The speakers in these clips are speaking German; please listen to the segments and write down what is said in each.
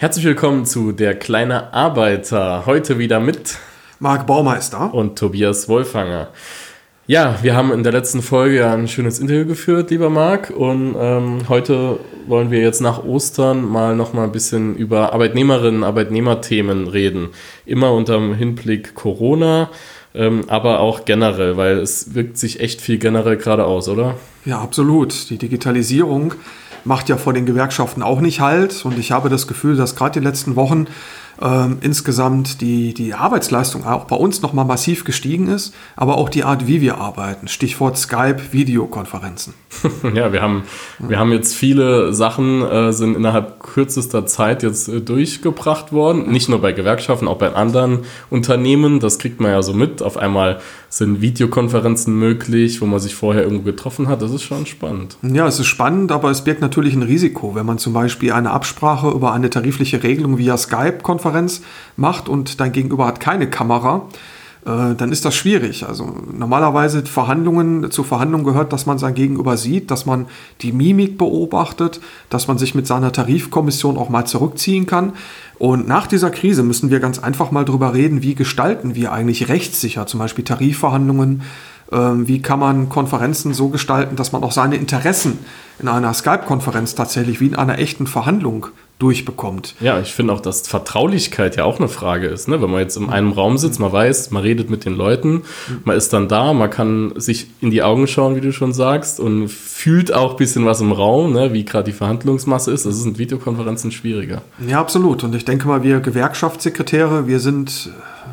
Herzlich willkommen zu Der kleine Arbeiter. Heute wieder mit Marc Baumeister und Tobias Wolfanger. Ja, wir haben in der letzten Folge ein schönes Interview geführt, lieber Marc. Und ähm, heute wollen wir jetzt nach Ostern mal noch mal ein bisschen über Arbeitnehmerinnen, Arbeitnehmerthemen reden. Immer unter dem Hinblick Corona, ähm, aber auch generell, weil es wirkt sich echt viel generell gerade aus, oder? Ja, absolut. Die Digitalisierung macht ja vor den Gewerkschaften auch nicht halt. Und ich habe das Gefühl, dass gerade die letzten Wochen ähm, insgesamt die, die Arbeitsleistung auch bei uns nochmal massiv gestiegen ist, aber auch die Art, wie wir arbeiten. Stichwort Skype, Videokonferenzen. ja, wir haben, wir haben jetzt viele Sachen, äh, sind innerhalb kürzester Zeit jetzt äh, durchgebracht worden. Nicht nur bei Gewerkschaften, auch bei anderen Unternehmen. Das kriegt man ja so mit. Auf einmal sind Videokonferenzen möglich, wo man sich vorher irgendwo getroffen hat. Das ist schon spannend. Ja, es ist spannend, aber es birgt natürlich ein Risiko, wenn man zum Beispiel eine Absprache über eine tarifliche Regelung via Skype-Konferenz macht und dein Gegenüber hat keine Kamera dann ist das schwierig. Also normalerweise Verhandlungen, zu Verhandlungen gehört, dass man sein Gegenüber sieht, dass man die Mimik beobachtet, dass man sich mit seiner Tarifkommission auch mal zurückziehen kann. Und nach dieser Krise müssen wir ganz einfach mal drüber reden, wie gestalten wir eigentlich rechtssicher zum Beispiel Tarifverhandlungen, ähm, wie kann man Konferenzen so gestalten, dass man auch seine Interessen in einer Skype-Konferenz tatsächlich wie in einer echten Verhandlung durchbekommt. Ja, ich finde auch, dass Vertraulichkeit ja auch eine Frage ist. Ne? Wenn man jetzt in einem Raum sitzt, man weiß, man redet mit den Leuten, man ist dann da, man kann sich in die Augen schauen, wie du schon sagst, und fühlt auch ein bisschen was im Raum, ne? wie gerade die Verhandlungsmasse ist. Das ist in Videokonferenzen schwieriger. Ja, absolut. Und ich denke mal, wir Gewerkschaftssekretäre, wir sind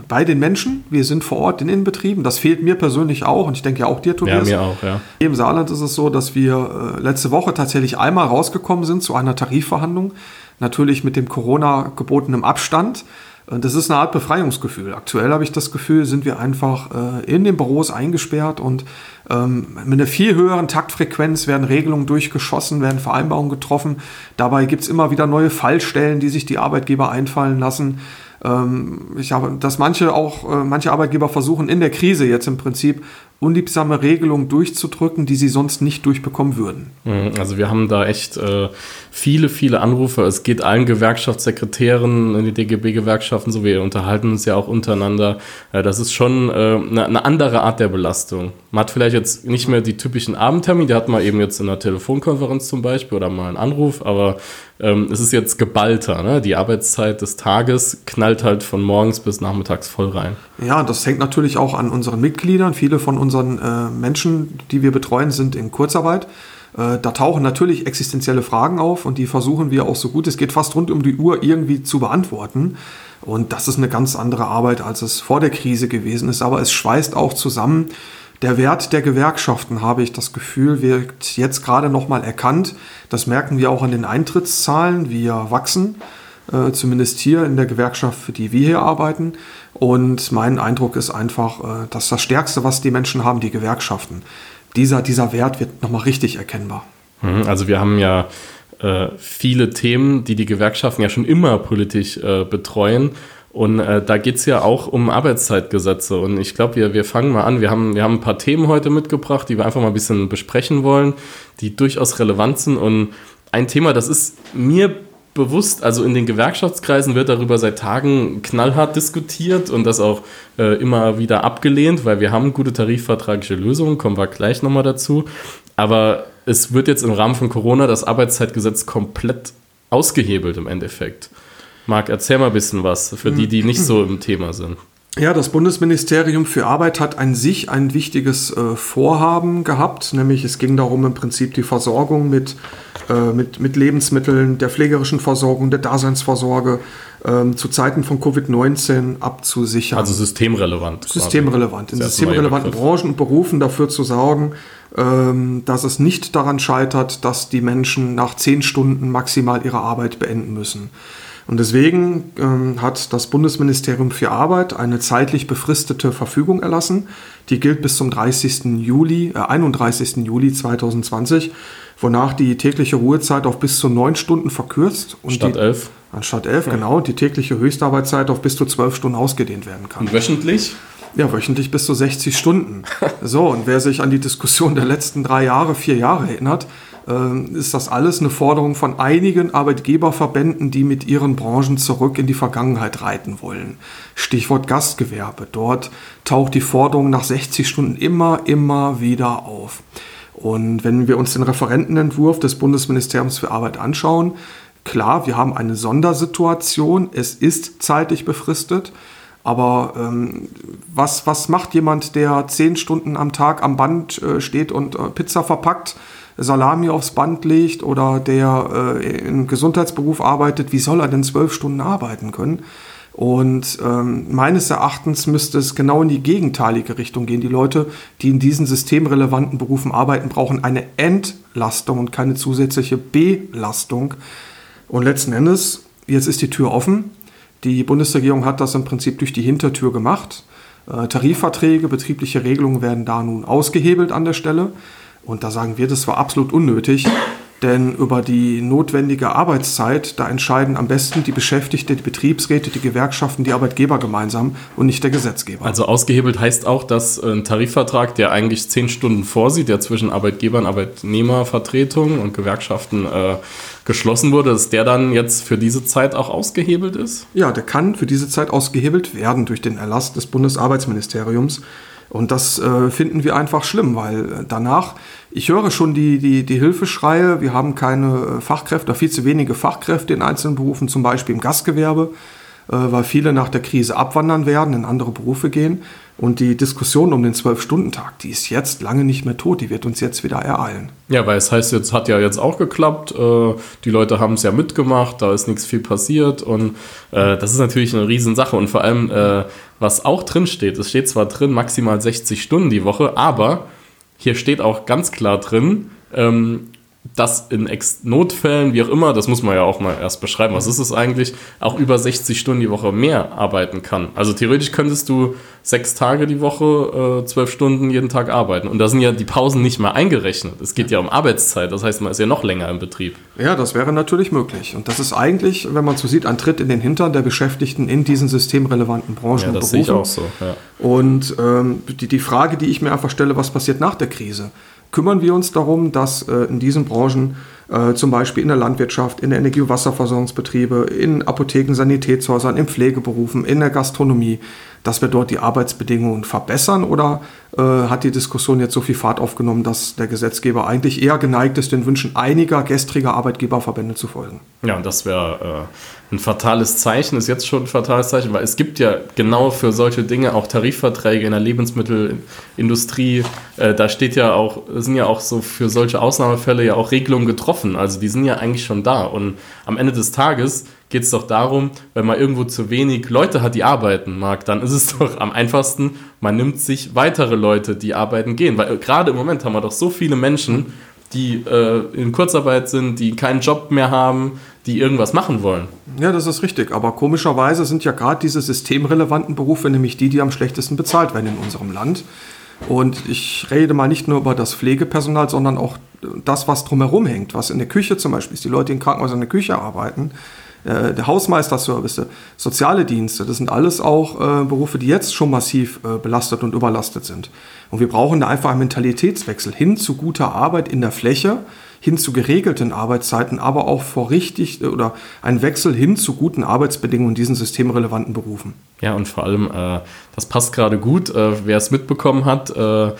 bei den Menschen, wir sind vor Ort in den Betrieben. Das fehlt mir persönlich auch und ich denke ja auch dir, Tobias. Ja, mir auch, ja. Im Saarland ist es so, dass wir äh, letzte Woche tatsächlich einmal rausgekommen sind zu einer Tarifverhandlung natürlich mit dem Corona gebotenen Abstand. Das ist eine Art Befreiungsgefühl. Aktuell habe ich das Gefühl, sind wir einfach äh, in den Büros eingesperrt und ähm, mit einer viel höheren Taktfrequenz werden Regelungen durchgeschossen, werden Vereinbarungen getroffen. Dabei gibt es immer wieder neue Fallstellen, die sich die Arbeitgeber einfallen lassen. Ähm, ich habe, dass manche auch, äh, manche Arbeitgeber versuchen in der Krise jetzt im Prinzip unliebsame Regelungen durchzudrücken, die sie sonst nicht durchbekommen würden. Mhm, also wir haben da echt äh, viele, viele Anrufe. Es geht allen Gewerkschaftssekretären in die DGB-Gewerkschaften so. Wir unterhalten uns ja auch untereinander. Äh, das ist schon äh, eine, eine, andere Art der Belastung. Man hat vielleicht jetzt nicht mehr die typischen Abendtermine, die hat man eben jetzt in einer Telefonkonferenz zum Beispiel oder mal einen Anruf, aber ähm, es ist jetzt geballter. Ne? Die Arbeitszeit des Tages knallt halt von morgens bis nachmittags voll rein. Ja, das hängt natürlich auch an unseren Mitgliedern. Viele von unseren äh, Menschen, die wir betreuen, sind in Kurzarbeit. Äh, da tauchen natürlich existenzielle Fragen auf und die versuchen wir auch so gut es geht fast rund um die Uhr irgendwie zu beantworten. Und das ist eine ganz andere Arbeit, als es vor der Krise gewesen ist. Aber es schweißt auch zusammen. Der Wert der Gewerkschaften, habe ich das Gefühl, wird jetzt gerade nochmal erkannt. Das merken wir auch an den Eintrittszahlen. Wir wachsen, äh, zumindest hier in der Gewerkschaft, für die wir hier arbeiten. Und mein Eindruck ist einfach, äh, dass das Stärkste, was die Menschen haben, die Gewerkschaften, dieser, dieser Wert wird nochmal richtig erkennbar. Mhm, also wir haben ja äh, viele Themen, die die Gewerkschaften ja schon immer politisch äh, betreuen. Und äh, da geht es ja auch um Arbeitszeitgesetze. Und ich glaube, wir, wir fangen mal an. Wir haben, wir haben ein paar Themen heute mitgebracht, die wir einfach mal ein bisschen besprechen wollen, die durchaus relevant sind. Und ein Thema, das ist mir bewusst, also in den Gewerkschaftskreisen wird darüber seit Tagen knallhart diskutiert und das auch äh, immer wieder abgelehnt, weil wir haben gute tarifvertragliche Lösungen, kommen wir gleich nochmal dazu. Aber es wird jetzt im Rahmen von Corona das Arbeitszeitgesetz komplett ausgehebelt im Endeffekt. Marc, erzähl mal ein bisschen was für die, die nicht so im Thema sind. Ja, das Bundesministerium für Arbeit hat an sich ein wichtiges äh, Vorhaben gehabt, nämlich es ging darum, im Prinzip die Versorgung mit äh, mit, mit Lebensmitteln, der pflegerischen Versorgung, der Daseinsvorsorge ähm, zu Zeiten von Covid-19 abzusichern. Also systemrelevant. Systemrelevant. In systemrelevanten Branchen und Berufen dafür zu sorgen, ähm, dass es nicht daran scheitert, dass die Menschen nach zehn Stunden maximal ihre Arbeit beenden müssen. Und deswegen ähm, hat das Bundesministerium für Arbeit eine zeitlich befristete Verfügung erlassen. Die gilt bis zum 30. Juli, äh, 31. Juli 2020 wonach die tägliche Ruhezeit auf bis zu neun Stunden verkürzt. Und Statt die, elf? Anstatt elf, ja. genau. Die tägliche Höchstarbeitszeit auf bis zu zwölf Stunden ausgedehnt werden kann. Und wöchentlich? Ja, wöchentlich bis zu 60 Stunden. so, und wer sich an die Diskussion der letzten drei Jahre, vier Jahre erinnert, äh, ist das alles eine Forderung von einigen Arbeitgeberverbänden, die mit ihren Branchen zurück in die Vergangenheit reiten wollen. Stichwort Gastgewerbe. Dort taucht die Forderung nach 60 Stunden immer, immer wieder auf. Und wenn wir uns den Referentenentwurf des Bundesministeriums für Arbeit anschauen, klar, wir haben eine Sondersituation, es ist zeitlich befristet, aber ähm, was, was macht jemand, der zehn Stunden am Tag am Band äh, steht und äh, Pizza verpackt, Salami aufs Band legt oder der äh, im Gesundheitsberuf arbeitet, wie soll er denn zwölf Stunden arbeiten können? Und ähm, meines Erachtens müsste es genau in die gegenteilige Richtung gehen. Die Leute, die in diesen systemrelevanten Berufen arbeiten, brauchen eine Entlastung und keine zusätzliche Belastung. Und letzten Endes, jetzt ist die Tür offen. Die Bundesregierung hat das im Prinzip durch die Hintertür gemacht. Äh, Tarifverträge, betriebliche Regelungen werden da nun ausgehebelt an der Stelle. Und da sagen wir, das war absolut unnötig. Denn über die notwendige Arbeitszeit, da entscheiden am besten die Beschäftigte, die Betriebsräte, die Gewerkschaften, die Arbeitgeber gemeinsam und nicht der Gesetzgeber. Also ausgehebelt heißt auch, dass ein Tarifvertrag, der eigentlich zehn Stunden vorsieht, der zwischen Arbeitgebern, Arbeitnehmervertretungen und Gewerkschaften äh, geschlossen wurde, dass der dann jetzt für diese Zeit auch ausgehebelt ist? Ja, der kann für diese Zeit ausgehebelt werden durch den Erlass des Bundesarbeitsministeriums. Und das äh, finden wir einfach schlimm, weil danach, ich höre schon die, die, die Hilfeschreie, wir haben keine Fachkräfte, viel zu wenige Fachkräfte in einzelnen Berufen, zum Beispiel im Gastgewerbe, äh, weil viele nach der Krise abwandern werden, in andere Berufe gehen. Und die Diskussion um den Zwölf-Stunden-Tag, die ist jetzt lange nicht mehr tot, die wird uns jetzt wieder ereilen. Ja, weil es heißt, jetzt hat ja jetzt auch geklappt, äh, die Leute haben es ja mitgemacht, da ist nichts viel passiert und äh, das ist natürlich eine Riesensache und vor allem, äh, was auch drin steht, es steht zwar drin, maximal 60 Stunden die Woche, aber hier steht auch ganz klar drin, ähm, dass in Ex Notfällen, wie auch immer, das muss man ja auch mal erst beschreiben, was ist es eigentlich, auch über 60 Stunden die Woche mehr arbeiten kann. Also theoretisch könntest du sechs Tage die Woche, äh, zwölf Stunden jeden Tag arbeiten. Und da sind ja die Pausen nicht mal eingerechnet. Es geht ja um Arbeitszeit, das heißt, man ist ja noch länger im Betrieb. Ja, das wäre natürlich möglich. Und das ist eigentlich, wenn man so sieht, ein Tritt in den Hintern der Beschäftigten in diesen systemrelevanten Branchen. Ja, das sehe ich auch so. Ja. Und ähm, die, die Frage, die ich mir einfach stelle, was passiert nach der Krise? Kümmern wir uns darum, dass äh, in diesen Branchen äh, zum Beispiel in der Landwirtschaft, in der Energie- und Wasserversorgungsbetriebe, in Apotheken, Sanitätshäusern, in Pflegeberufen, in der Gastronomie, dass wir dort die Arbeitsbedingungen verbessern oder äh, hat die Diskussion jetzt so viel Fahrt aufgenommen, dass der Gesetzgeber eigentlich eher geneigt ist, den Wünschen einiger gestriger Arbeitgeberverbände zu folgen? Ja, und das wäre äh, ein fatales Zeichen, ist jetzt schon ein fatales Zeichen, weil es gibt ja genau für solche Dinge auch Tarifverträge in der Lebensmittelindustrie. Äh, da steht ja auch, sind ja auch so für solche Ausnahmefälle ja auch Regelungen getroffen. Also die sind ja eigentlich schon da. Und am Ende des Tages geht es doch darum, wenn man irgendwo zu wenig Leute hat, die arbeiten mag, dann ist es doch am einfachsten, man nimmt sich weitere Leute, die arbeiten gehen. Weil gerade im Moment haben wir doch so viele Menschen, die äh, in Kurzarbeit sind, die keinen Job mehr haben, die irgendwas machen wollen. Ja, das ist richtig. Aber komischerweise sind ja gerade diese systemrelevanten Berufe nämlich die, die am schlechtesten bezahlt werden in unserem Land. Und ich rede mal nicht nur über das Pflegepersonal, sondern auch das, was drumherum hängt, was in der Küche zum Beispiel ist, die Leute in Krankenhäusern in der Küche arbeiten, äh, Hausmeisterservice, soziale Dienste, das sind alles auch äh, Berufe, die jetzt schon massiv äh, belastet und überlastet sind. Und wir brauchen da einfach einen Mentalitätswechsel hin zu guter Arbeit in der Fläche, hin zu geregelten Arbeitszeiten, aber auch vor richtig oder einen Wechsel hin zu guten Arbeitsbedingungen in diesen systemrelevanten Berufen. Ja, und vor allem, äh, das passt gerade gut, äh, wer es mitbekommen hat, äh,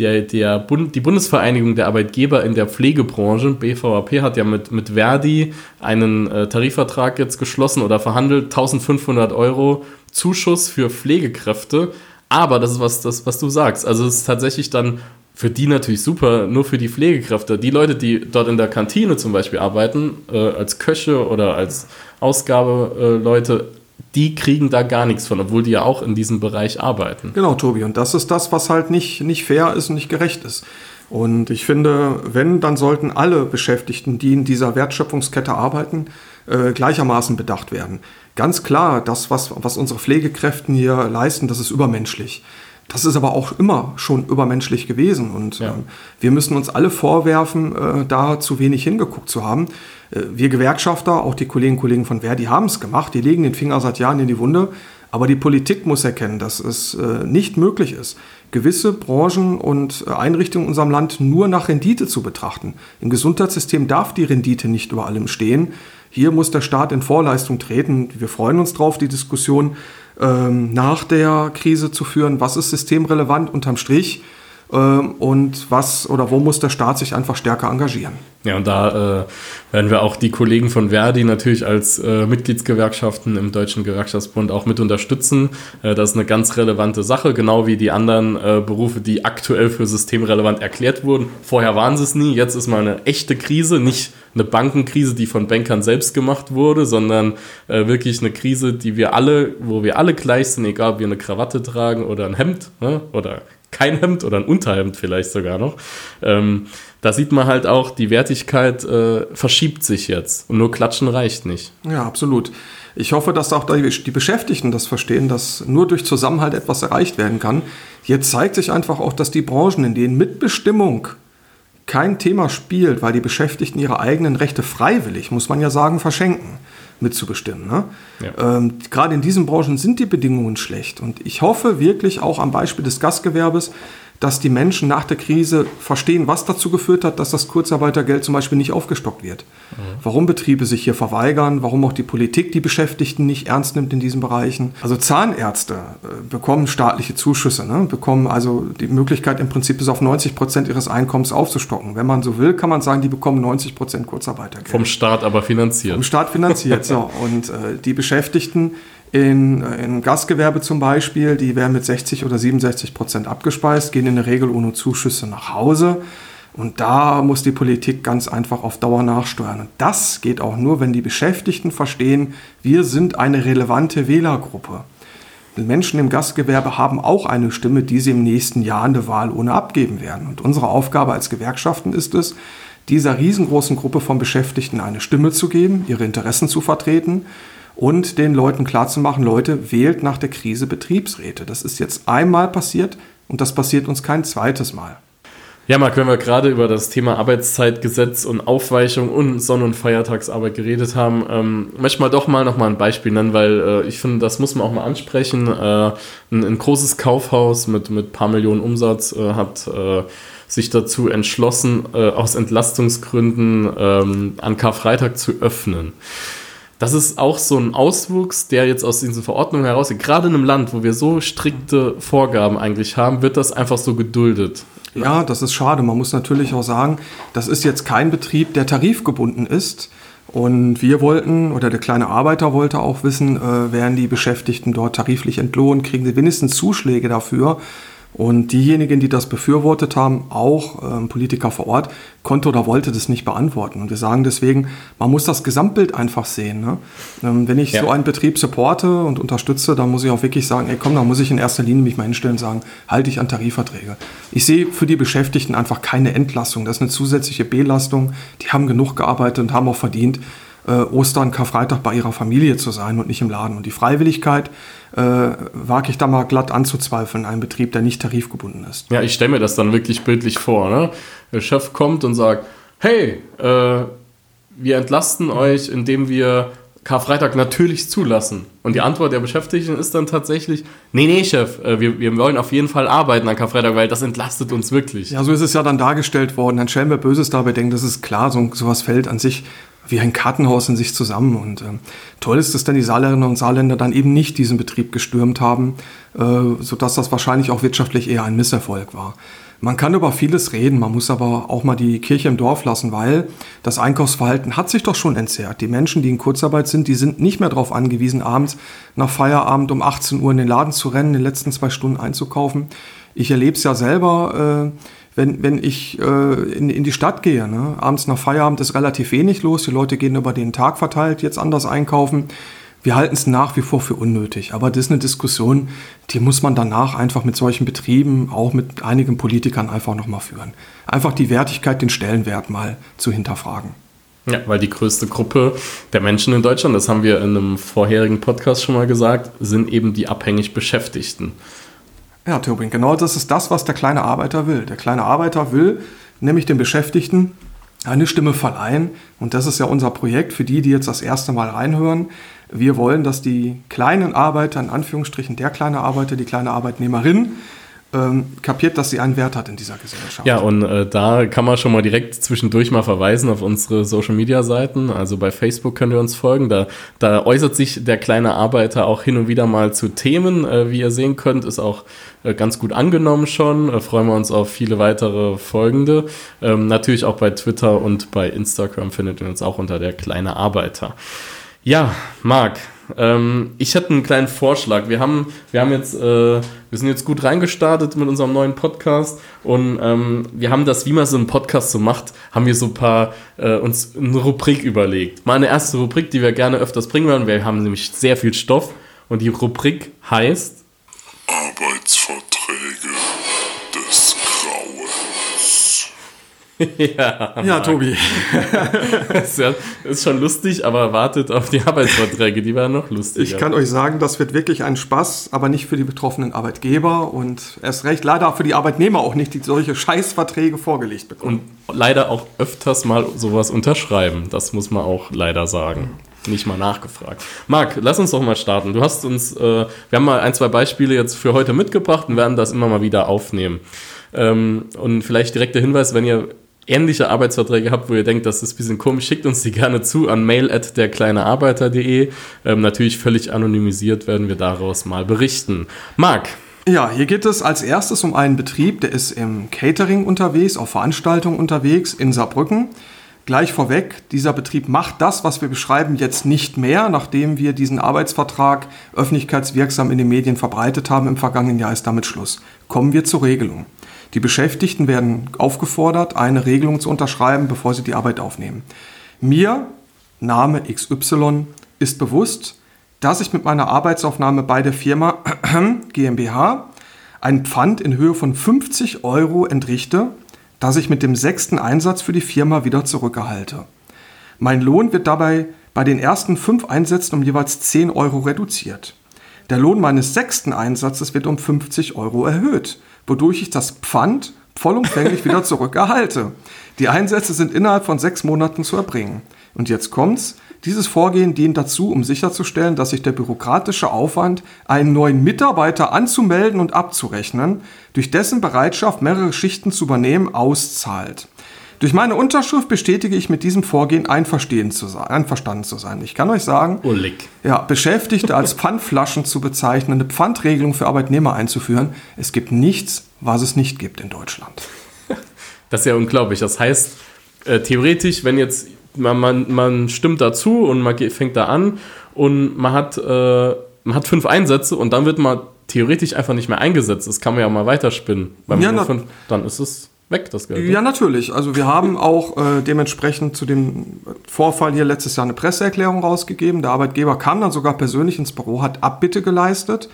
der, der Bund, die Bundesvereinigung der Arbeitgeber in der Pflegebranche, BVAP, hat ja mit, mit Verdi einen äh, Tarifvertrag jetzt geschlossen oder verhandelt, 1500 Euro Zuschuss für Pflegekräfte. Aber das ist was, das, was du sagst. Also es ist tatsächlich dann für die natürlich super, nur für die Pflegekräfte. Die Leute, die dort in der Kantine zum Beispiel arbeiten, äh, als Köche oder als Ausgabeleute, die kriegen da gar nichts von, obwohl die ja auch in diesem Bereich arbeiten. Genau, Tobi. Und das ist das, was halt nicht, nicht fair ist und nicht gerecht ist. Und ich finde, wenn, dann sollten alle Beschäftigten, die in dieser Wertschöpfungskette arbeiten, äh, gleichermaßen bedacht werden. Ganz klar, das, was, was unsere Pflegekräfte hier leisten, das ist übermenschlich. Das ist aber auch immer schon übermenschlich gewesen. Und ja. äh, wir müssen uns alle vorwerfen, äh, da zu wenig hingeguckt zu haben. Äh, wir Gewerkschafter, auch die Kolleginnen und Kollegen von Verdi, haben es gemacht. Die legen den Finger seit Jahren in die Wunde. Aber die Politik muss erkennen, dass es äh, nicht möglich ist, gewisse Branchen und äh, Einrichtungen in unserem Land nur nach Rendite zu betrachten. Im Gesundheitssystem darf die Rendite nicht über allem stehen. Hier muss der Staat in Vorleistung treten. Wir freuen uns darauf, die Diskussion ähm, nach der Krise zu führen. Was ist systemrelevant unterm Strich? Ähm, und was oder wo muss der Staat sich einfach stärker engagieren. Ja, und da äh, werden wir auch die Kollegen von Verdi natürlich als äh, Mitgliedsgewerkschaften im Deutschen Gewerkschaftsbund auch mit unterstützen. Äh, das ist eine ganz relevante Sache, genau wie die anderen äh, Berufe, die aktuell für systemrelevant erklärt wurden. Vorher waren sie es nie, jetzt ist mal eine echte Krise, nicht eine Bankenkrise, die von Bankern selbst gemacht wurde, sondern äh, wirklich eine Krise, die wir alle, wo wir alle gleich sind, egal ob wir eine Krawatte tragen oder ein Hemd ne, oder kein Hemd oder ein Unterhemd vielleicht sogar noch. Ähm, da sieht man halt auch, die Wertigkeit äh, verschiebt sich jetzt und nur klatschen reicht nicht. Ja, absolut. Ich hoffe, dass auch die Beschäftigten das verstehen, dass nur durch Zusammenhalt etwas erreicht werden kann. Jetzt zeigt sich einfach auch, dass die Branchen, in denen Mitbestimmung kein Thema spielt, weil die Beschäftigten ihre eigenen Rechte freiwillig, muss man ja sagen, verschenken mitzubestimmen. Ne? Ja. Ähm, gerade in diesen Branchen sind die Bedingungen schlecht. Und ich hoffe wirklich auch am Beispiel des Gastgewerbes, dass die Menschen nach der Krise verstehen, was dazu geführt hat, dass das Kurzarbeitergeld zum Beispiel nicht aufgestockt wird. Mhm. Warum Betriebe sich hier verweigern, warum auch die Politik die Beschäftigten nicht ernst nimmt in diesen Bereichen. Also Zahnärzte äh, bekommen staatliche Zuschüsse, ne? bekommen also die Möglichkeit im Prinzip bis auf 90 Prozent ihres Einkommens aufzustocken. Wenn man so will, kann man sagen, die bekommen 90 Prozent Kurzarbeitergeld. Vom Staat aber finanziert. Vom Staat finanziert, so. Und äh, die Beschäftigten in, in Gastgewerbe zum Beispiel, die werden mit 60 oder 67 Prozent abgespeist, gehen in der Regel ohne Zuschüsse nach Hause. Und da muss die Politik ganz einfach auf Dauer nachsteuern. Und das geht auch nur, wenn die Beschäftigten verstehen, wir sind eine relevante Wählergruppe. Die Menschen im Gastgewerbe haben auch eine Stimme, die sie im nächsten Jahr in der Wahl ohne abgeben werden. Und unsere Aufgabe als Gewerkschaften ist es, dieser riesengroßen Gruppe von Beschäftigten eine Stimme zu geben, ihre Interessen zu vertreten und den Leuten klarzumachen, Leute, wählt nach der Krise Betriebsräte. Das ist jetzt einmal passiert und das passiert uns kein zweites Mal. Ja, Marc, wenn wir gerade über das Thema Arbeitszeitgesetz und Aufweichung und Sonn- und Feiertagsarbeit geredet haben, ähm, möchte ich mal doch mal noch mal ein Beispiel nennen, weil äh, ich finde, das muss man auch mal ansprechen. Äh, ein, ein, großes Kaufhaus mit ein paar Millionen Umsatz äh, hat äh, sich dazu entschlossen, äh, aus Entlastungsgründen ähm, an Karfreitag zu öffnen das ist auch so ein Auswuchs, der jetzt aus diesen Verordnungen herausgeht. Gerade in einem Land, wo wir so strikte Vorgaben eigentlich haben, wird das einfach so geduldet. Ja, das ist schade. Man muss natürlich auch sagen, das ist jetzt kein Betrieb, der tarifgebunden ist. Und wir wollten, oder der kleine Arbeiter wollte auch wissen, äh, werden die Beschäftigten dort tariflich entlohnt, kriegen sie wenigstens Zuschläge dafür. Und diejenigen, die das befürwortet haben, auch ähm, Politiker vor Ort, konnte oder wollte das nicht beantworten. Und wir sagen deswegen, man muss das Gesamtbild einfach sehen. Ne? Ähm, wenn ich ja. so einen Betrieb supporte und unterstütze, dann muss ich auch wirklich sagen, ey komm, da muss ich in erster Linie mich mal hinstellen und sagen, halte ich an Tarifverträge. Ich sehe für die Beschäftigten einfach keine Entlastung. Das ist eine zusätzliche Belastung. Die haben genug gearbeitet und haben auch verdient, äh, Ostern, Karfreitag bei ihrer Familie zu sein und nicht im Laden. Und die Freiwilligkeit äh, wage ich da mal glatt anzuzweifeln, einen Betrieb, der nicht tarifgebunden ist. Ja, ich stelle mir das dann wirklich bildlich vor. Ne? Der Chef kommt und sagt, hey, äh, wir entlasten euch, indem wir Karfreitag natürlich zulassen. Und die Antwort der Beschäftigten ist dann tatsächlich, nee, nee, Chef, äh, wir, wir wollen auf jeden Fall arbeiten an Karfreitag, weil das entlastet uns wirklich. Ja, so ist es ja dann dargestellt worden. Dann stellen wir Böses dabei denken, das ist klar, so, sowas fällt an sich wie ein Kartenhaus in sich zusammen. Und äh, toll ist, dass dann die Saarländerinnen und Saarländer dann eben nicht diesen Betrieb gestürmt haben, äh, sodass das wahrscheinlich auch wirtschaftlich eher ein Misserfolg war. Man kann über vieles reden, man muss aber auch mal die Kirche im Dorf lassen, weil das Einkaufsverhalten hat sich doch schon entzerrt. Die Menschen, die in Kurzarbeit sind, die sind nicht mehr darauf angewiesen, abends nach Feierabend um 18 Uhr in den Laden zu rennen, in den letzten zwei Stunden einzukaufen. Ich erlebe es ja selber. Äh, wenn, wenn ich äh, in, in die Stadt gehe, ne? abends nach Feierabend ist relativ wenig los, die Leute gehen über den Tag verteilt jetzt anders einkaufen. Wir halten es nach wie vor für unnötig, aber das ist eine Diskussion, die muss man danach einfach mit solchen Betrieben, auch mit einigen Politikern einfach nochmal führen. Einfach die Wertigkeit, den Stellenwert mal zu hinterfragen. Ja, weil die größte Gruppe der Menschen in Deutschland, das haben wir in einem vorherigen Podcast schon mal gesagt, sind eben die abhängig Beschäftigten. Ja, Tobin, genau das ist das, was der kleine Arbeiter will. Der kleine Arbeiter will nämlich den Beschäftigten eine Stimme verleihen. Und das ist ja unser Projekt für die, die jetzt das erste Mal reinhören. Wir wollen, dass die kleinen Arbeiter, in Anführungsstrichen der kleine Arbeiter, die kleine Arbeitnehmerin, ähm, kapiert, dass sie einen Wert hat in dieser Gesellschaft. Ja, und äh, da kann man schon mal direkt zwischendurch mal verweisen auf unsere Social Media Seiten. Also bei Facebook könnt ihr uns folgen. Da, da äußert sich der kleine Arbeiter auch hin und wieder mal zu Themen. Äh, wie ihr sehen könnt, ist auch äh, ganz gut angenommen schon. Äh, freuen wir uns auf viele weitere folgende. Ähm, natürlich auch bei Twitter und bei Instagram findet ihr uns auch unter der kleine Arbeiter. Ja, Marc, ähm, ich hätte einen kleinen Vorschlag. Wir haben, wir haben jetzt, äh, wir sind jetzt gut reingestartet mit unserem neuen Podcast und ähm, wir haben das, wie man so einen Podcast so macht, haben wir so ein paar äh, uns eine Rubrik überlegt. Mal eine erste Rubrik, die wir gerne öfters bringen werden. Wir haben nämlich sehr viel Stoff und die Rubrik heißt ja, ja Tobi. ist, ja, ist schon lustig, aber wartet auf die Arbeitsverträge, die werden noch lustiger. Ich kann euch sagen, das wird wirklich ein Spaß, aber nicht für die betroffenen Arbeitgeber und erst recht leider auch für die Arbeitnehmer auch nicht, die solche Scheißverträge vorgelegt bekommen. Und leider auch öfters mal sowas unterschreiben. Das muss man auch leider sagen. Nicht mal nachgefragt. Marc, lass uns doch mal starten. Du hast uns, äh, wir haben mal ein, zwei Beispiele jetzt für heute mitgebracht und werden das immer mal wieder aufnehmen. Ähm, und vielleicht direkt der Hinweis, wenn ihr ähnliche Arbeitsverträge habt, wo ihr denkt, das ist ein bisschen komisch, schickt uns die gerne zu an mail at derkleinearbeiter.de. Ähm, natürlich völlig anonymisiert werden wir daraus mal berichten. Marc. Ja, hier geht es als erstes um einen Betrieb, der ist im Catering unterwegs, auf Veranstaltungen unterwegs in Saarbrücken. Gleich vorweg, dieser Betrieb macht das, was wir beschreiben, jetzt nicht mehr, nachdem wir diesen Arbeitsvertrag öffentlichkeitswirksam in den Medien verbreitet haben. Im vergangenen Jahr ist damit Schluss. Kommen wir zur Regelung. Die Beschäftigten werden aufgefordert, eine Regelung zu unterschreiben, bevor sie die Arbeit aufnehmen. Mir, Name XY, ist bewusst, dass ich mit meiner Arbeitsaufnahme bei der Firma GmbH ein Pfand in Höhe von 50 Euro entrichte, das ich mit dem sechsten Einsatz für die Firma wieder zurückerhalte. Mein Lohn wird dabei bei den ersten fünf Einsätzen um jeweils 10 Euro reduziert. Der Lohn meines sechsten Einsatzes wird um 50 Euro erhöht wodurch ich das Pfand vollumfänglich wieder zurückerhalte. Die Einsätze sind innerhalb von sechs Monaten zu erbringen. Und jetzt kommt's. Dieses Vorgehen dient dazu, um sicherzustellen, dass sich der bürokratische Aufwand, einen neuen Mitarbeiter anzumelden und abzurechnen, durch dessen Bereitschaft, mehrere Schichten zu übernehmen, auszahlt. Durch meine Unterschrift bestätige ich mit diesem Vorgehen einverstanden zu sein. Einverstanden zu sein. Ich kann euch sagen, Ullig. ja, Beschäftigte als Pfandflaschen zu bezeichnen, eine Pfandregelung für Arbeitnehmer einzuführen, es gibt nichts, was es nicht gibt in Deutschland. Das ist ja unglaublich. Das heißt, äh, theoretisch, wenn jetzt man, man, man stimmt dazu und man fängt da an und man hat, äh, man hat fünf Einsätze und dann wird man theoretisch einfach nicht mehr eingesetzt. Das kann man ja mal weiterspinnen. Ja, fünf, dann ist es weg, das Geld. Ja, natürlich. Also wir haben auch äh, dementsprechend zu dem Vorfall hier letztes Jahr eine Presseerklärung rausgegeben. Der Arbeitgeber kam dann sogar persönlich ins Büro, hat Abbitte geleistet,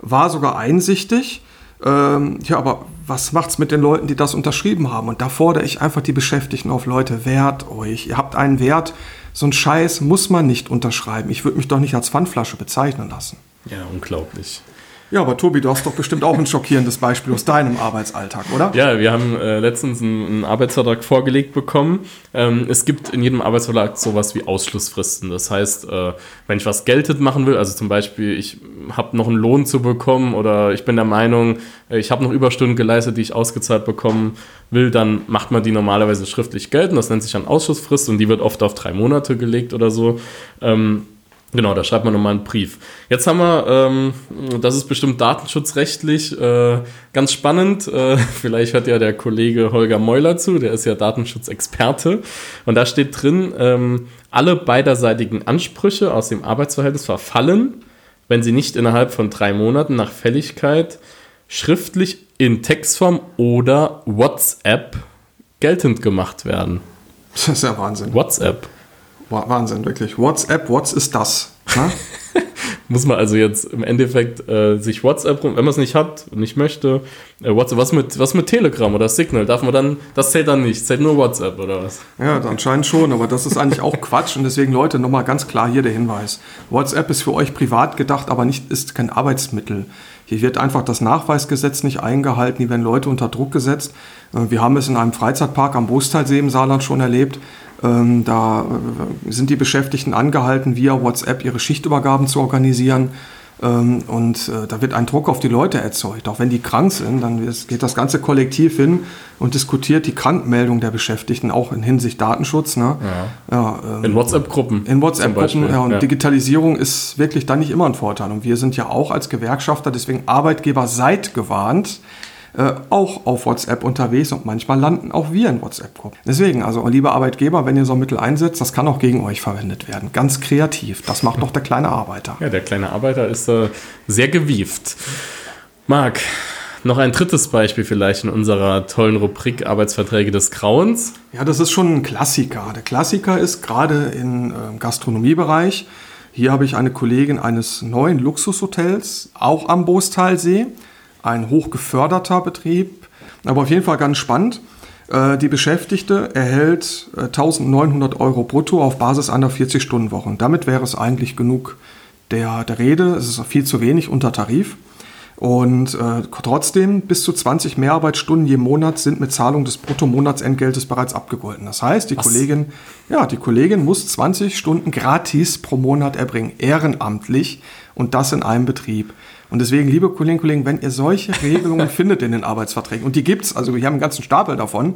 war sogar einsichtig. Ähm, ja, aber was macht's mit den Leuten, die das unterschrieben haben? Und da fordere ich einfach die Beschäftigten auf, Leute, wert euch. Ihr habt einen Wert. So ein Scheiß muss man nicht unterschreiben. Ich würde mich doch nicht als Pfandflasche bezeichnen lassen. Ja, unglaublich. Ja, aber Tobi, du hast doch bestimmt auch ein schockierendes Beispiel aus deinem Arbeitsalltag, oder? Ja, wir haben äh, letztens einen, einen, Arbeitsvertrag vorgelegt bekommen. Ähm, es gibt in jedem Arbeitsvertrag sowas wie Ausschlussfristen. Das heißt, äh, wenn ich was geltend machen will, also zum Beispiel, ich habe noch einen Lohn zu bekommen oder ich bin der Meinung, äh, ich habe noch Überstunden geleistet, die ich ausgezahlt bekommen will, dann macht man die normalerweise schriftlich geltend. Das nennt sich dann Ausschussfrist und die wird oft auf drei Monate gelegt oder so. Ähm, Genau, da schreibt man nochmal einen Brief. Jetzt haben wir, ähm, das ist bestimmt datenschutzrechtlich äh, ganz spannend. Äh, vielleicht hört ja der Kollege Holger Meuler zu, der ist ja Datenschutzexperte. Und da steht drin, ähm, alle beiderseitigen Ansprüche aus dem Arbeitsverhältnis verfallen, wenn sie nicht innerhalb von drei Monaten nach Fälligkeit schriftlich in Textform oder WhatsApp geltend gemacht werden. Das ist ja Wahnsinn. WhatsApp. Wahnsinn, wirklich. WhatsApp, was ist das? Ne? muss man also jetzt im Endeffekt äh, sich WhatsApp, wenn man es nicht hat und nicht möchte, äh, WhatsApp, was mit, was mit Telegram oder Signal, darf man dann, das zählt dann nicht, zählt nur WhatsApp oder was? Ja, anscheinend schon, aber das ist eigentlich auch Quatsch und deswegen Leute, nochmal ganz klar hier der Hinweis. WhatsApp ist für euch privat gedacht, aber nicht, ist kein Arbeitsmittel. Hier wird einfach das Nachweisgesetz nicht eingehalten, hier werden Leute unter Druck gesetzt. Äh, wir haben es in einem Freizeitpark am Boostalsee im Saarland schon erlebt. Ähm, da äh, sind die Beschäftigten angehalten, via WhatsApp ihre Schichtübergaben zu organisieren. Ähm, und äh, da wird ein Druck auf die Leute erzeugt. Auch wenn die krank sind, dann geht das ganze Kollektiv hin und diskutiert die Krankmeldung der Beschäftigten, auch in Hinsicht Datenschutz. Ne? Ja. Ja, ähm, in WhatsApp-Gruppen. In WhatsApp-Gruppen, ja. Und. Digitalisierung ist wirklich dann nicht immer ein Vorteil. Und wir sind ja auch als Gewerkschafter, deswegen Arbeitgeber seid gewarnt, äh, auch auf WhatsApp unterwegs und manchmal landen auch wir in WhatsApp-Gruppen. Deswegen, also liebe Arbeitgeber, wenn ihr so Mittel einsetzt, das kann auch gegen euch verwendet werden. Ganz kreativ. Das macht doch der kleine Arbeiter. Ja, der kleine Arbeiter ist äh, sehr gewieft. Marc, noch ein drittes Beispiel vielleicht in unserer tollen Rubrik Arbeitsverträge des Grauens. Ja, das ist schon ein Klassiker. Der Klassiker ist gerade im äh, Gastronomiebereich. Hier habe ich eine Kollegin eines neuen Luxushotels, auch am Boostalsee ein hochgeförderter Betrieb, aber auf jeden Fall ganz spannend. Äh, die Beschäftigte erhält 1900 äh, Euro brutto auf Basis einer 40-Stunden-Woche. Und damit wäre es eigentlich genug der, der Rede. Es ist viel zu wenig unter Tarif. Und äh, trotzdem, bis zu 20 Mehrarbeitsstunden je Monat sind mit Zahlung des Bruttomonatsentgeltes bereits abgegolten. Das heißt, die Kollegin, ja, die Kollegin muss 20 Stunden gratis pro Monat erbringen, ehrenamtlich und das in einem Betrieb. Und deswegen, liebe Kolleginnen und Kollegen, wenn ihr solche Regelungen findet in den Arbeitsverträgen, und die gibt es, also wir haben einen ganzen Stapel davon,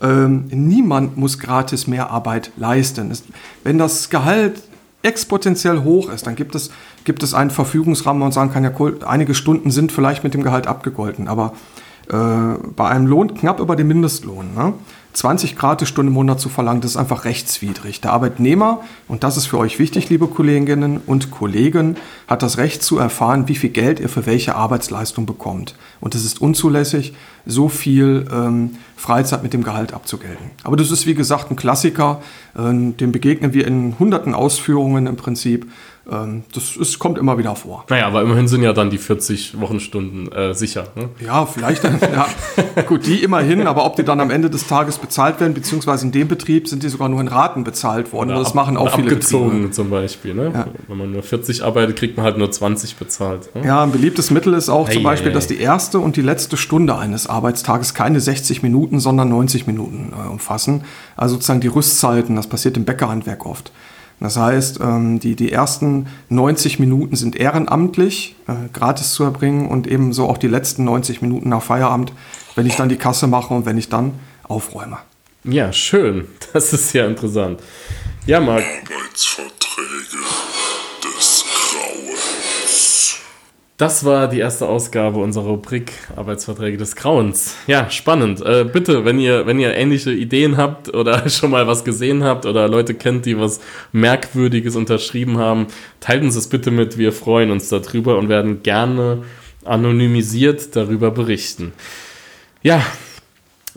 ähm, niemand muss gratis mehr Arbeit leisten. Es, wenn das Gehalt exponentiell hoch ist, dann gibt es, gibt es einen Verfügungsrahmen und sagen kann, ja, einige Stunden sind vielleicht mit dem Gehalt abgegolten, aber äh, bei einem Lohn knapp über dem Mindestlohn, ne, 20 Grad die Stunde im Monat zu verlangen, das ist einfach rechtswidrig. Der Arbeitnehmer, und das ist für euch wichtig, liebe Kolleginnen und Kollegen, hat das Recht zu erfahren, wie viel Geld er für welche Arbeitsleistung bekommt. Und es ist unzulässig, so viel ähm, Freizeit mit dem Gehalt abzugelten. Aber das ist, wie gesagt, ein Klassiker, äh, dem begegnen wir in hunderten Ausführungen im Prinzip. Ähm, das ist, kommt immer wieder vor. Naja, aber immerhin sind ja dann die 40 Wochenstunden äh, sicher. Ne? Ja, vielleicht dann, ja, gut, die immerhin, aber ob die dann am Ende des Tages bezahlt werden, beziehungsweise in dem Betrieb sind die sogar nur in Raten bezahlt worden. Oder das ab, machen auch viele abgezogen Betriebe. zum Beispiel. Ne? Ja. Wenn man nur 40 arbeitet, kriegt man halt nur 20 bezahlt. Ne? Ja, ein beliebtes Mittel ist auch hey, zum Beispiel, hey, dass die erste und die letzte Stunde eines Arbeitstages keine 60 Minuten, sondern 90 Minuten äh, umfassen. Also sozusagen die Rüstzeiten, das passiert im Bäckerhandwerk oft. Das heißt, ähm, die, die ersten 90 Minuten sind ehrenamtlich, äh, gratis zu erbringen und ebenso auch die letzten 90 Minuten nach Feierabend, wenn ich dann die Kasse mache und wenn ich dann aufräume. Ja, schön. Das ist ja interessant. Ja, Marc. Arbeitsverträge das war die erste Ausgabe unserer Rubrik Arbeitsverträge des Grauens. Ja, spannend. Äh, bitte, wenn ihr, wenn ihr ähnliche Ideen habt oder schon mal was gesehen habt oder Leute kennt, die was Merkwürdiges unterschrieben haben, teilt uns das bitte mit. Wir freuen uns darüber und werden gerne anonymisiert darüber berichten. Ja,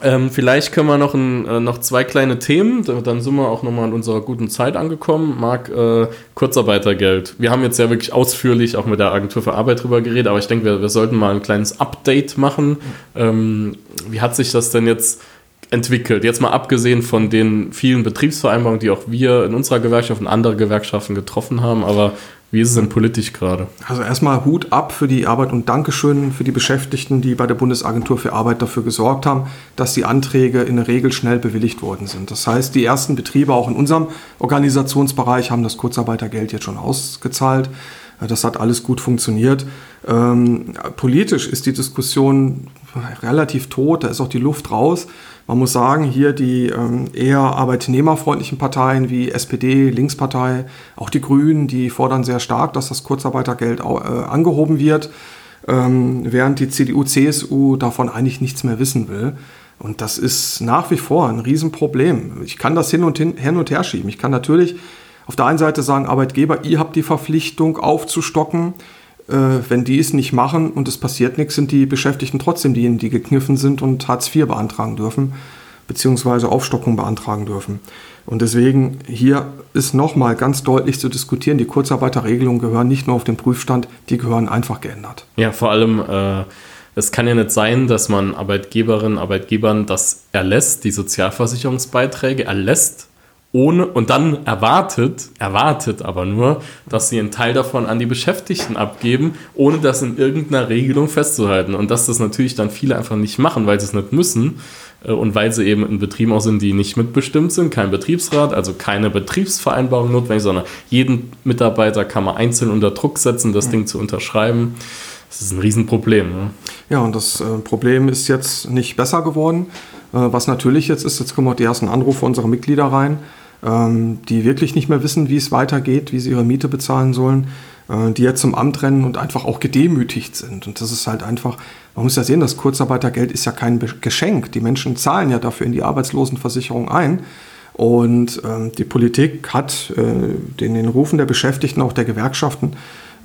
ähm, vielleicht können wir noch, ein, äh, noch zwei kleine Themen, dann sind wir auch nochmal in unserer guten Zeit angekommen. Marc, äh, Kurzarbeitergeld. Wir haben jetzt ja wirklich ausführlich auch mit der Agentur für Arbeit drüber geredet, aber ich denke, wir, wir sollten mal ein kleines Update machen. Ähm, wie hat sich das denn jetzt entwickelt? Jetzt mal abgesehen von den vielen Betriebsvereinbarungen, die auch wir in unserer Gewerkschaft und andere Gewerkschaften getroffen haben, aber wie ist es denn politisch gerade? Also erstmal Hut ab für die Arbeit und Dankeschön für die Beschäftigten, die bei der Bundesagentur für Arbeit dafür gesorgt haben, dass die Anträge in der Regel schnell bewilligt worden sind. Das heißt, die ersten Betriebe auch in unserem Organisationsbereich haben das Kurzarbeitergeld jetzt schon ausgezahlt. Das hat alles gut funktioniert. Ähm, politisch ist die Diskussion relativ tot, da ist auch die Luft raus. Man muss sagen, hier die ähm, eher arbeitnehmerfreundlichen Parteien wie SPD, Linkspartei, auch die Grünen, die fordern sehr stark, dass das Kurzarbeitergeld äh, angehoben wird, ähm, während die CDU, CSU davon eigentlich nichts mehr wissen will. Und das ist nach wie vor ein Riesenproblem. Ich kann das hin und, hin, hin und her schieben. Ich kann natürlich auf der einen Seite sagen, Arbeitgeber, ihr habt die Verpflichtung aufzustocken. Äh, wenn die es nicht machen und es passiert nichts, sind die Beschäftigten trotzdem diejenigen, die gekniffen sind und Hartz IV beantragen dürfen. bzw. Aufstockung beantragen dürfen. Und deswegen hier ist nochmal ganz deutlich zu diskutieren, die Kurzarbeiterregelungen gehören nicht nur auf den Prüfstand, die gehören einfach geändert. Ja, vor allem, äh, es kann ja nicht sein, dass man Arbeitgeberinnen, Arbeitgebern das erlässt, die Sozialversicherungsbeiträge erlässt, ohne und dann erwartet, erwartet aber nur, dass sie einen Teil davon an die Beschäftigten abgeben, ohne das in irgendeiner Regelung festzuhalten. Und dass das natürlich dann viele einfach nicht machen, weil sie es nicht müssen äh, und weil sie eben in Betrieben auch sind, die nicht mitbestimmt sind, kein Betriebsrat, also keine Betriebsvereinbarung notwendig, sondern jeden Mitarbeiter kann man einzeln unter Druck setzen, das Ding zu unterschreiben. Das ist ein Riesenproblem. Ne? Ja, und das äh, Problem ist jetzt nicht besser geworden. Äh, was natürlich jetzt ist, jetzt kommen auch die ersten Anrufe unserer Mitglieder rein ähm, die wirklich nicht mehr wissen, wie es weitergeht, wie sie ihre Miete bezahlen sollen, äh, die jetzt zum Amt rennen und einfach auch gedemütigt sind. Und das ist halt einfach, man muss ja sehen, das Kurzarbeitergeld ist ja kein Geschenk. Die Menschen zahlen ja dafür in die Arbeitslosenversicherung ein. Und ähm, die Politik hat äh, den, den Rufen der Beschäftigten, auch der Gewerkschaften,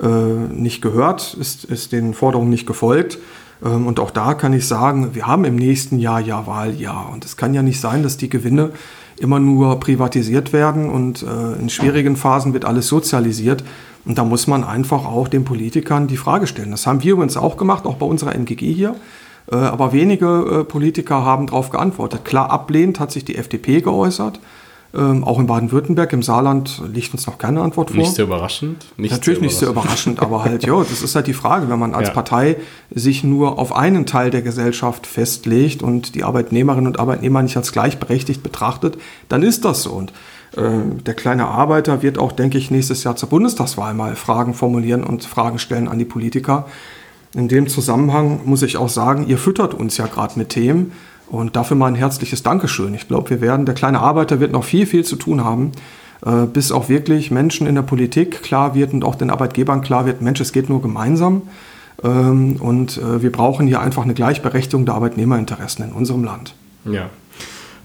äh, nicht gehört, ist, ist den Forderungen nicht gefolgt. Ähm, und auch da kann ich sagen, wir haben im nächsten Jahr ja Wahljahr. Und es kann ja nicht sein, dass die Gewinne immer nur privatisiert werden und äh, in schwierigen Phasen wird alles sozialisiert. Und da muss man einfach auch den Politikern die Frage stellen. Das haben wir übrigens auch gemacht, auch bei unserer NGG hier. Äh, aber wenige äh, Politiker haben darauf geantwortet. Klar ablehnend hat sich die FDP geäußert. Ähm, auch in Baden-Württemberg, im Saarland liegt uns noch keine Antwort vor. Nicht sehr überraschend. Nicht Natürlich sehr nicht sehr überraschend, aber halt, ja, das ist halt die Frage, wenn man als ja. Partei sich nur auf einen Teil der Gesellschaft festlegt und die Arbeitnehmerinnen und Arbeitnehmer nicht als gleichberechtigt betrachtet, dann ist das so. Und äh, der kleine Arbeiter wird auch, denke ich, nächstes Jahr zur Bundestagswahl mal Fragen formulieren und Fragen stellen an die Politiker. In dem Zusammenhang muss ich auch sagen, ihr füttert uns ja gerade mit Themen, und dafür mal ein herzliches Dankeschön. Ich glaube, wir werden, der kleine Arbeiter wird noch viel, viel zu tun haben, äh, bis auch wirklich Menschen in der Politik klar wird und auch den Arbeitgebern klar wird, Mensch, es geht nur gemeinsam. Ähm, und äh, wir brauchen hier einfach eine Gleichberechtigung der Arbeitnehmerinteressen in unserem Land. Ja.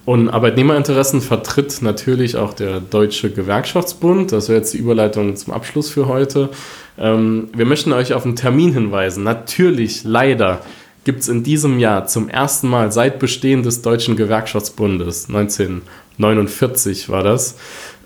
Und Arbeitnehmerinteressen vertritt natürlich auch der Deutsche Gewerkschaftsbund. Das wäre jetzt die Überleitung zum Abschluss für heute. Ähm, wir möchten euch auf einen Termin hinweisen. Natürlich, leider gibt es in diesem Jahr zum ersten Mal seit Bestehen des Deutschen Gewerkschaftsbundes, 1949 war das,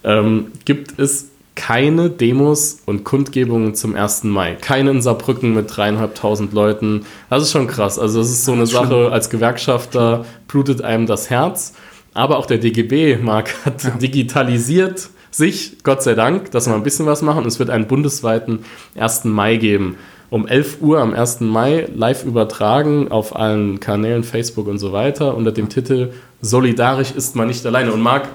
ähm, gibt es keine Demos und Kundgebungen zum 1. Mai. Keine in Saarbrücken mit dreieinhalbtausend Leuten. Das ist schon krass. Also das ist so eine Sache, als Gewerkschafter blutet einem das Herz. Aber auch der DGB, Marc, hat ja. digitalisiert sich, Gott sei Dank, dass wir ein bisschen was machen. Es wird einen bundesweiten 1. Mai geben um 11 Uhr am 1. Mai live übertragen auf allen Kanälen, Facebook und so weiter, unter dem Titel Solidarisch ist man nicht alleine. Und Marc,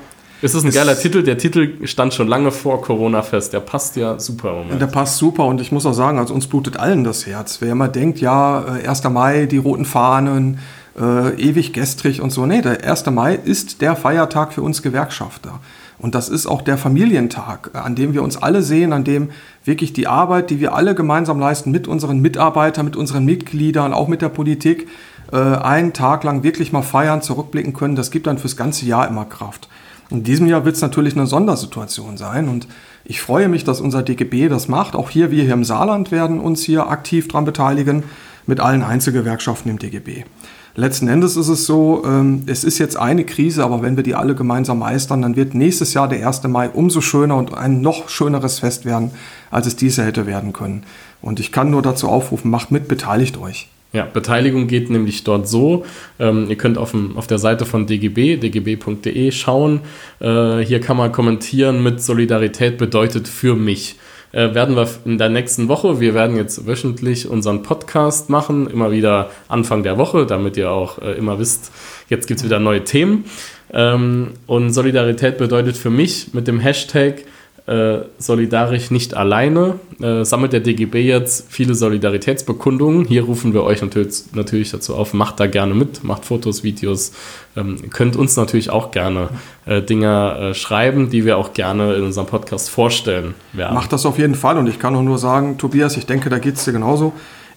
ist das ein geiler Titel? Der Titel stand schon lange vor Corona fest. Der passt ja super Moment. Der passt super und ich muss auch sagen, also uns blutet allen das Herz. Wer immer denkt, ja, 1. Äh, Mai, die roten Fahnen, äh, ewig gestrig und so. Nee, der 1. Mai ist der Feiertag für uns Gewerkschafter. Und das ist auch der Familientag, an dem wir uns alle sehen, an dem wirklich die Arbeit, die wir alle gemeinsam leisten mit unseren Mitarbeitern, mit unseren Mitgliedern, auch mit der Politik, äh, einen Tag lang wirklich mal feiern, zurückblicken können. Das gibt dann fürs ganze Jahr immer Kraft. In diesem Jahr wird es natürlich eine Sondersituation sein und ich freue mich, dass unser DGB das macht. Auch hier, wir hier im Saarland werden uns hier aktiv daran beteiligen mit allen Einzelgewerkschaften im DGB letzten Endes ist es so, ähm, es ist jetzt eine Krise, aber wenn wir die alle gemeinsam meistern, dann wird nächstes Jahr der 1. Mai umso schöner und ein noch schöneres Fest werden, als es diese hätte werden können. Und ich kann nur dazu aufrufen, macht mit, beteiligt euch. Ja, Beteiligung geht nämlich dort so. Ähm, ihr könnt auf, dem, auf der Seite von dgb, dgb.de schauen. Äh, hier kann man kommentieren mit Solidarität bedeutet für mich äh, werden wir in der nächsten Woche, wir werden jetzt wöchentlich unseren Podcast machen, immer wieder Anfang der Woche, damit ihr auch äh, immer wisst, jetzt gibt es wieder neue Themen. Ähm, und Solidarität bedeutet für mich mit dem Hashtag äh, solidarisch nicht alleine, äh, sammelt der DGB jetzt viele Solidaritätsbekundungen. Hier rufen wir euch natürlich, natürlich dazu auf, macht da gerne mit, macht Fotos, Videos, ähm, könnt uns natürlich auch gerne äh, Dinge äh, schreiben, die wir auch gerne in unserem Podcast vorstellen werden. Macht das auf jeden Fall. Und ich kann auch nur sagen, Tobias, ich denke, da geht es dir genauso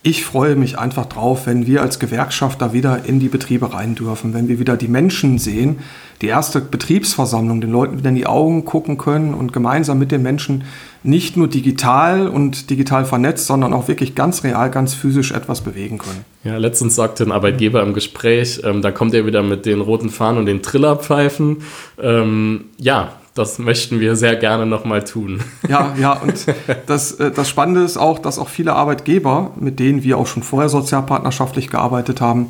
ich freue mich einfach drauf, wenn wir als Gewerkschafter wieder in die Betriebe rein dürfen, wenn wir wieder die Menschen sehen, die erste Betriebsversammlung, den Leuten wieder in die Augen gucken können und gemeinsam mit den Menschen nicht nur digital und digital vernetzt, sondern auch wirklich ganz real, ganz physisch etwas bewegen können. Ja, letztens sagte ein Arbeitgeber im Gespräch, ähm, da kommt er wieder mit den roten Fahnen und den Trillerpfeifen. Ähm, ja, das möchten wir sehr gerne nochmal tun. Ja, ja, und das, äh, das Spannende ist auch, dass auch viele Arbeitgeber, mit denen wir auch schon vorher sozialpartnerschaftlich gearbeitet haben,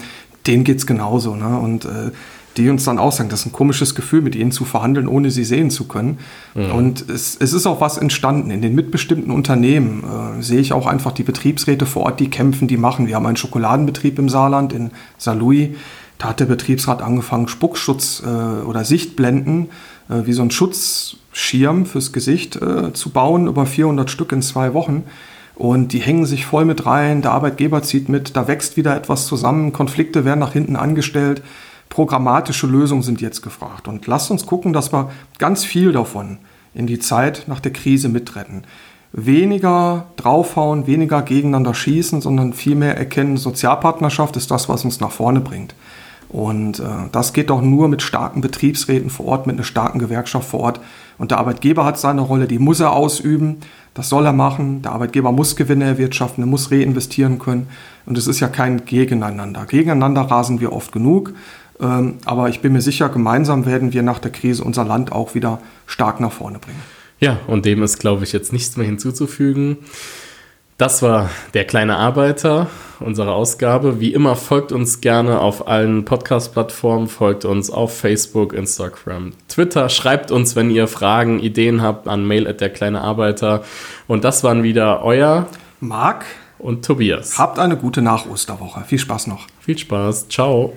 denen geht es genauso. Ne? Und äh, die uns dann auch sagen, das ist ein komisches Gefühl, mit ihnen zu verhandeln, ohne sie sehen zu können. Mhm. Und es, es ist auch was entstanden. In den mitbestimmten Unternehmen äh, sehe ich auch einfach die Betriebsräte vor Ort, die kämpfen, die machen. Wir haben einen Schokoladenbetrieb im Saarland, in Saarlouis. Da hat der Betriebsrat angefangen, Spuckschutz äh, oder Sichtblenden äh, wie so ein Schutzschirm fürs Gesicht äh, zu bauen, über 400 Stück in zwei Wochen. Und die hängen sich voll mit rein, der Arbeitgeber zieht mit, da wächst wieder etwas zusammen, Konflikte werden nach hinten angestellt, programmatische Lösungen sind jetzt gefragt. Und lasst uns gucken, dass wir ganz viel davon in die Zeit nach der Krise mitretten. Weniger draufhauen, weniger gegeneinander schießen, sondern vielmehr erkennen, Sozialpartnerschaft ist das, was uns nach vorne bringt. Und äh, das geht doch nur mit starken Betriebsräten vor Ort, mit einer starken Gewerkschaft vor Ort. Und der Arbeitgeber hat seine Rolle, die muss er ausüben, das soll er machen. Der Arbeitgeber muss Gewinne erwirtschaften, er muss reinvestieren können. Und es ist ja kein Gegeneinander. Gegeneinander rasen wir oft genug. Ähm, aber ich bin mir sicher, gemeinsam werden wir nach der Krise unser Land auch wieder stark nach vorne bringen. Ja, und dem ist, glaube ich, jetzt nichts mehr hinzuzufügen. Das war der kleine Arbeiter, unsere Ausgabe. Wie immer folgt uns gerne auf allen Podcast-Plattformen, folgt uns auf Facebook, Instagram, Twitter. Schreibt uns, wenn ihr Fragen, Ideen habt, an mail at der kleine Arbeiter. Und das waren wieder euer Marc und Tobias. Habt eine gute Nach-Osterwoche. Viel Spaß noch. Viel Spaß. Ciao.